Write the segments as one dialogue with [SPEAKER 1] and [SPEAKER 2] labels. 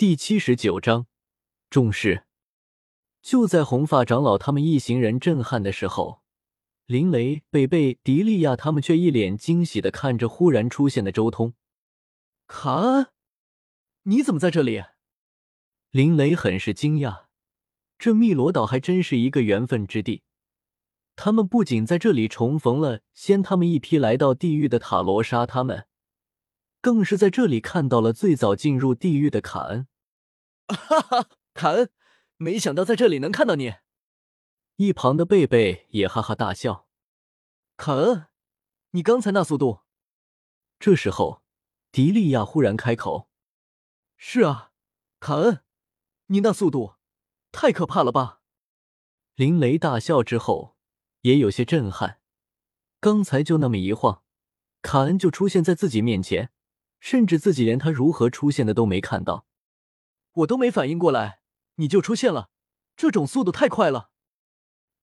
[SPEAKER 1] 第七十九章重视。就在红发长老他们一行人震撼的时候，林雷、贝贝、迪利亚他们却一脸惊喜的看着忽然出现的周通。
[SPEAKER 2] 卡恩，你怎么在这里？
[SPEAKER 1] 林雷很是惊讶，这汨罗岛还真是一个缘分之地。他们不仅在这里重逢了先他们一批来到地狱的塔罗莎他们。更是在这里看到了最早进入地狱的卡恩。
[SPEAKER 2] 哈哈，卡恩，没想到在这里能看到你。
[SPEAKER 1] 一旁的贝贝也哈哈大笑。
[SPEAKER 2] 卡恩，你刚才那速度。
[SPEAKER 1] 这时候，迪利亚忽然开口：“
[SPEAKER 2] 是啊，卡恩，你那速度太可怕了吧？”
[SPEAKER 1] 林雷大笑之后，也有些震撼。刚才就那么一晃，卡恩就出现在自己面前。甚至自己连他如何出现的都没看到，
[SPEAKER 2] 我都没反应过来，你就出现了，这种速度太快了。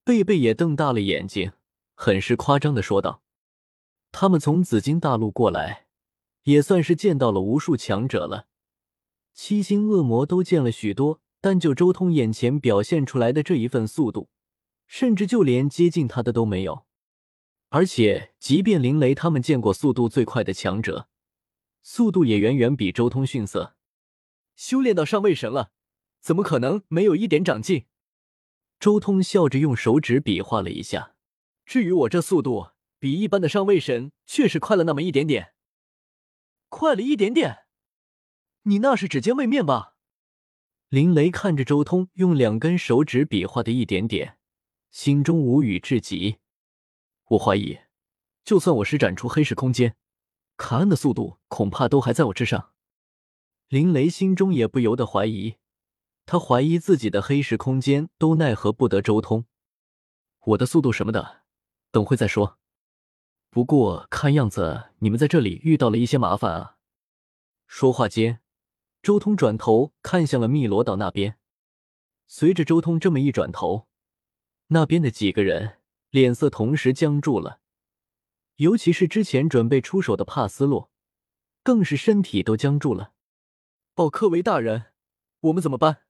[SPEAKER 1] 贝贝也瞪大了眼睛，很是夸张的说道：“他们从紫金大陆过来，也算是见到了无数强者了，七星恶魔都见了许多，但就周通眼前表现出来的这一份速度，甚至就连接近他的都没有。而且，即便林雷他们见过速度最快的强者。”速度也远远比周通逊色，
[SPEAKER 2] 修炼到上位神了，怎么可能没有一点长进？
[SPEAKER 1] 周通笑着用手指比划了一下。
[SPEAKER 2] 至于我这速度，比一般的上位神确实快了那么一点点，快了一点点。你那是指尖位面吧？
[SPEAKER 1] 林雷看着周通用两根手指比划的一点点，心中无语至极。我怀疑，就算我施展出黑石空间。卡恩的速度恐怕都还在我之上，林雷心中也不由得怀疑，他怀疑自己的黑石空间都奈何不得周通。我的速度什么的，等会再说。不过看样子你们在这里遇到了一些麻烦啊。说话间，周通转头看向了汨罗岛那边。随着周通这么一转头，那边的几个人脸色同时僵住了。尤其是之前准备出手的帕斯洛，更是身体都僵住了。
[SPEAKER 2] 鲍克维大人，我们怎么办？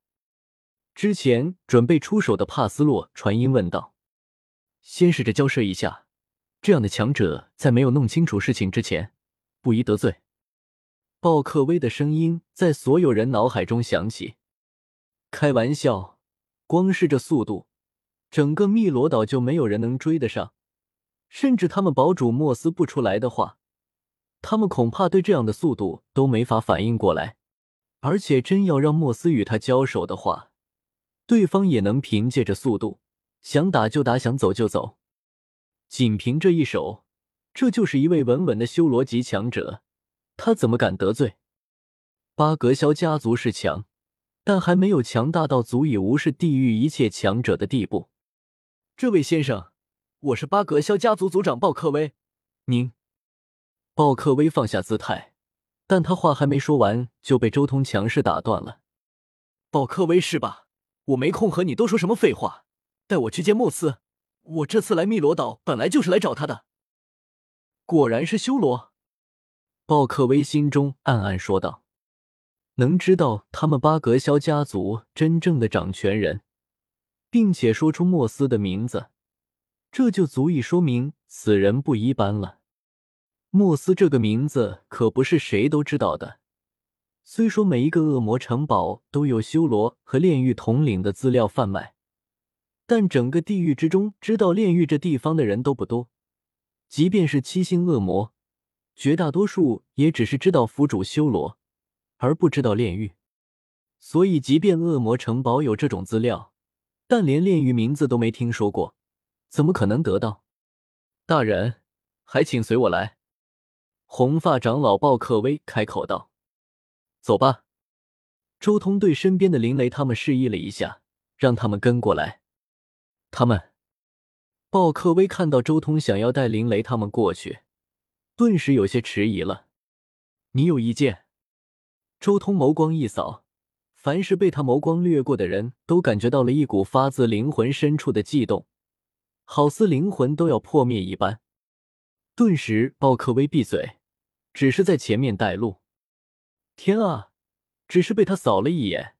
[SPEAKER 1] 之前准备出手的帕斯洛传音问道：“先试着交涉一下，这样的强者在没有弄清楚事情之前，不宜得罪。”鲍克威的声音在所有人脑海中响起。开玩笑，光是这速度，整个汨罗岛就没有人能追得上。甚至他们堡主莫斯不出来的话，他们恐怕对这样的速度都没法反应过来。而且真要让莫斯与他交手的话，对方也能凭借着速度，想打就打，想走就走。仅凭这一手，这就是一位稳稳的修罗级强者，他怎么敢得罪？巴格肖家族是强，但还没有强大到足以无视地狱一切强者的地步。
[SPEAKER 2] 这位先生。我是巴格肖家族族长鲍克威，
[SPEAKER 1] 您。鲍克威放下姿态，但他话还没说完，就被周通强势打断了。
[SPEAKER 2] 鲍克威是吧？我没空和你多说什么废话，带我去见莫斯。我这次来汨罗岛本来就是来找他的。
[SPEAKER 1] 果然是修罗，鲍克威心中暗暗说道。能知道他们巴格肖家族真正的掌权人，并且说出莫斯的名字。这就足以说明此人不一般了。莫斯这个名字可不是谁都知道的。虽说每一个恶魔城堡都有修罗和炼狱统领的资料贩卖，但整个地狱之中知道炼狱这地方的人都不多。即便是七星恶魔，绝大多数也只是知道府主修罗，而不知道炼狱。所以，即便恶魔城堡有这种资料，但连炼狱名字都没听说过。怎么可能得到？大人，还请随我来。红发长老鲍克威开口道：“走吧。”周通对身边的林雷他们示意了一下，让他们跟过来。他们，鲍克威看到周通想要带林雷他们过去，顿时有些迟疑了。你有意见？周通眸光一扫，凡是被他眸光掠过的人都感觉到了一股发自灵魂深处的悸动。好似灵魂都要破灭一般，顿时鲍克威闭嘴，只是在前面带路。天啊，只是被他扫了一眼，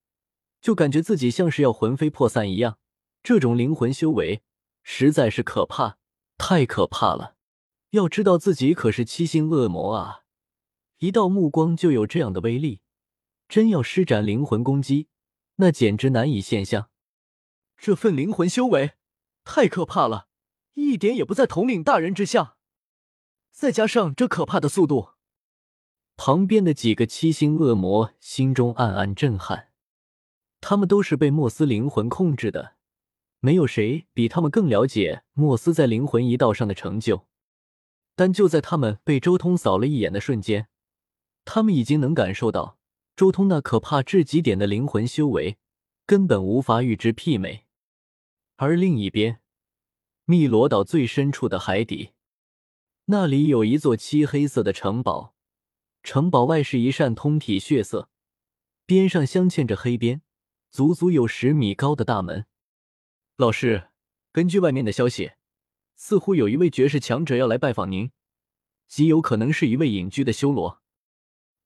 [SPEAKER 1] 就感觉自己像是要魂飞魄散一样。这种灵魂修为实在是可怕，太可怕了！要知道自己可是七星恶魔啊，一道目光就有这样的威力，真要施展灵魂攻击，那简直难以现象。
[SPEAKER 2] 这份灵魂修为太可怕了，一点也不在统领大人之下。再加上这可怕的速度，
[SPEAKER 1] 旁边的几个七星恶魔心中暗暗震撼。他们都是被莫斯灵魂控制的。没有谁比他们更了解莫斯在灵魂一道上的成就，但就在他们被周通扫了一眼的瞬间，他们已经能感受到周通那可怕至极点的灵魂修为，根本无法与之媲美。而另一边，汨罗岛最深处的海底，那里有一座漆黑色的城堡，城堡外是一扇通体血色，边上镶嵌着黑边，足足有十米高的大门。
[SPEAKER 2] 老师，根据外面的消息，似乎有一位绝世强者要来拜访您，极有可能是一位隐居的修罗。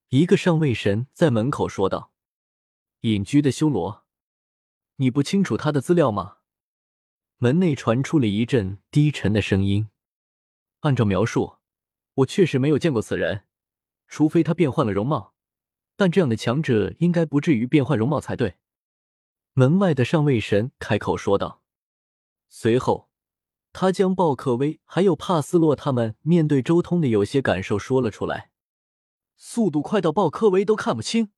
[SPEAKER 1] 一个上位神在门口说道：“
[SPEAKER 2] 隐居的修罗，你不清楚他的资料吗？”
[SPEAKER 1] 门内传出了一阵低沉的声音：“
[SPEAKER 2] 按照描述，我确实没有见过此人，除非他变换了容貌，但这样的强者应该不至于变换容貌才对。”
[SPEAKER 1] 门外的上位神开口说道。随后，他将鲍克威还有帕斯洛他们面对周通的有些感受说了出来。
[SPEAKER 2] 速度快到鲍克威都看不清，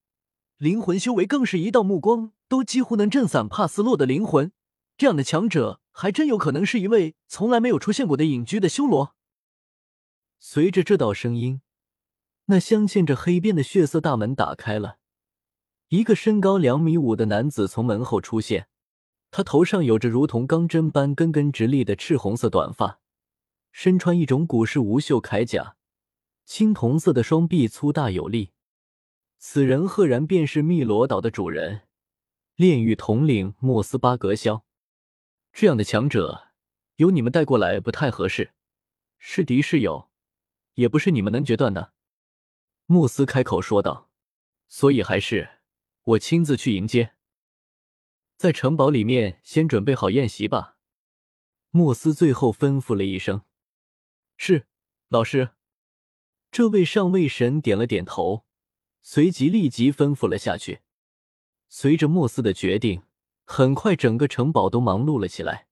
[SPEAKER 2] 灵魂修为更是一道目光都几乎能震散帕斯洛的灵魂。这样的强者，还真有可能是一位从来没有出现过的隐居的修罗。
[SPEAKER 1] 随着这道声音，那镶嵌着黑边的血色大门打开了，一个身高两米五的男子从门后出现。他头上有着如同钢针般根根直立的赤红色短发，身穿一种古式无袖铠甲，青铜色的双臂粗大有力。此人赫然便是汨罗岛的主人，炼狱统领莫斯巴格肖。
[SPEAKER 2] 这样的强者，由你们带过来不太合适，是敌是友，也不是你们能决断的。
[SPEAKER 1] 莫斯开口说道：“
[SPEAKER 2] 所以还是我亲自去迎接。”在城堡里面先准备好宴席吧，
[SPEAKER 1] 莫斯最后吩咐了一声：“
[SPEAKER 2] 是，老师。”
[SPEAKER 1] 这位上位神点了点头，随即立即吩咐了下去。随着莫斯的决定，很快整个城堡都忙碌了起来。